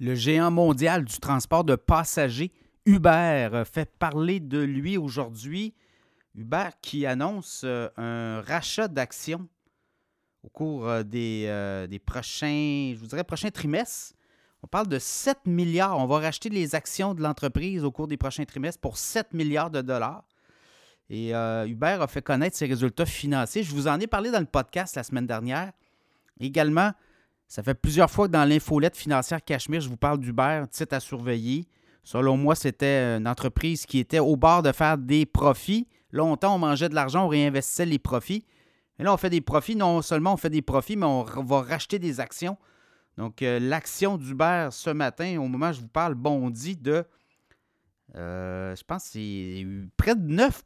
Le géant mondial du transport de passagers, Uber, fait parler de lui aujourd'hui. Uber qui annonce euh, un rachat d'actions au cours euh, des, euh, prochains, je vous dirais, prochains trimestres. On parle de 7 milliards. On va racheter les actions de l'entreprise au cours des prochains trimestres pour 7 milliards de dollars. Et Uber a fait connaître ses résultats financiers. Je vous en ai parlé dans le podcast la semaine dernière. Également, ça fait plusieurs fois que dans l'infolette financière Cachemire, je vous parle d'Uber, titre à surveiller. Selon moi, c'était une entreprise qui était au bord de faire des profits. Longtemps, on mangeait de l'argent, on réinvestissait les profits. Et là, on fait des profits. Non seulement on fait des profits, mais on va racheter des actions. Donc, euh, l'action d'Uber ce matin, au moment où je vous parle, bondit de, euh, je pense, c'est près de 9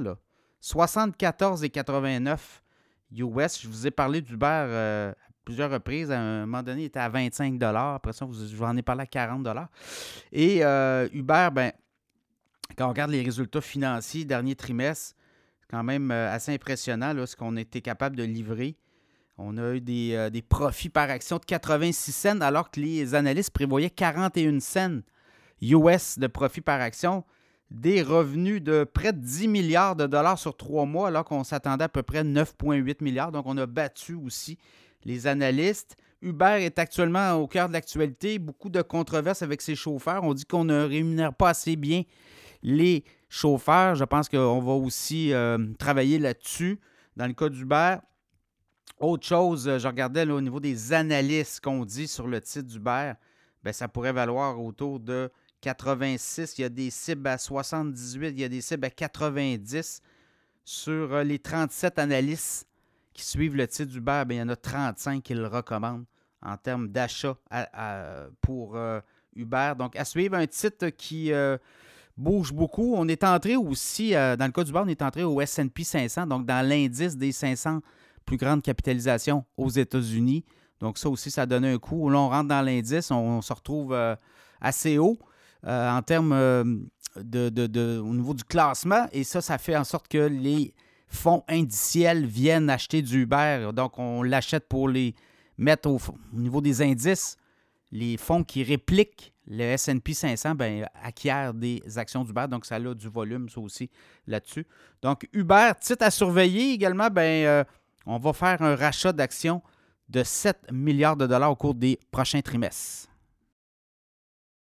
là. 74,89 US. Je vous ai parlé d'Uber euh, plusieurs reprises. À un moment donné, il était à 25 Après ça, je vous en ai parlé à 40 Et euh, Uber, ben, quand on regarde les résultats financiers dernier trimestre, c'est quand même euh, assez impressionnant ce qu'on était capable de livrer. On a eu des, euh, des, profits par action de 86 cents alors que les analystes prévoyaient 41 cents US de profit par action. Des revenus de près de 10 milliards de dollars sur trois mois alors qu'on s'attendait à peu près 9,8 milliards. Donc on a battu aussi les analystes. Uber est actuellement au cœur de l'actualité. Beaucoup de controverses avec ses chauffeurs. On dit qu'on ne rémunère pas assez bien les chauffeurs. Je pense qu'on va aussi euh, travailler là-dessus. Dans le cas d'Uber, autre chose, je regardais au niveau des analystes qu'on dit sur le titre d'Uber, ben, ça pourrait valoir autour de 86. Il y a des cibles à 78, il y a des cibles à 90 sur euh, les 37 analystes qui suivent le titre d'Uber, ben, il y en a 35 qui le recommandent en termes d'achat pour euh, Uber. Donc, à suivre un titre qui euh, bouge beaucoup. On est entré aussi, euh, dans le cas d'Uber, on est entré au SP 500, donc dans l'indice des 500 plus grandes capitalisations aux États-Unis. Donc, ça aussi, ça donne un coup. Là, on rentre dans l'indice, on, se retrouve assez haut en termes de, au niveau du classement. Et ça, ça fait en sorte que les fonds indiciels viennent acheter du Uber. Donc, on l'achète pour les mettre au, niveau des indices. Les fonds qui répliquent le S&P 500 ben, acquièrent des actions d'Uber, donc ça a du volume, ça aussi, là-dessus. Donc, Uber, titre à surveiller également, ben, euh, on va faire un rachat d'actions de 7 milliards de dollars au cours des prochains trimestres.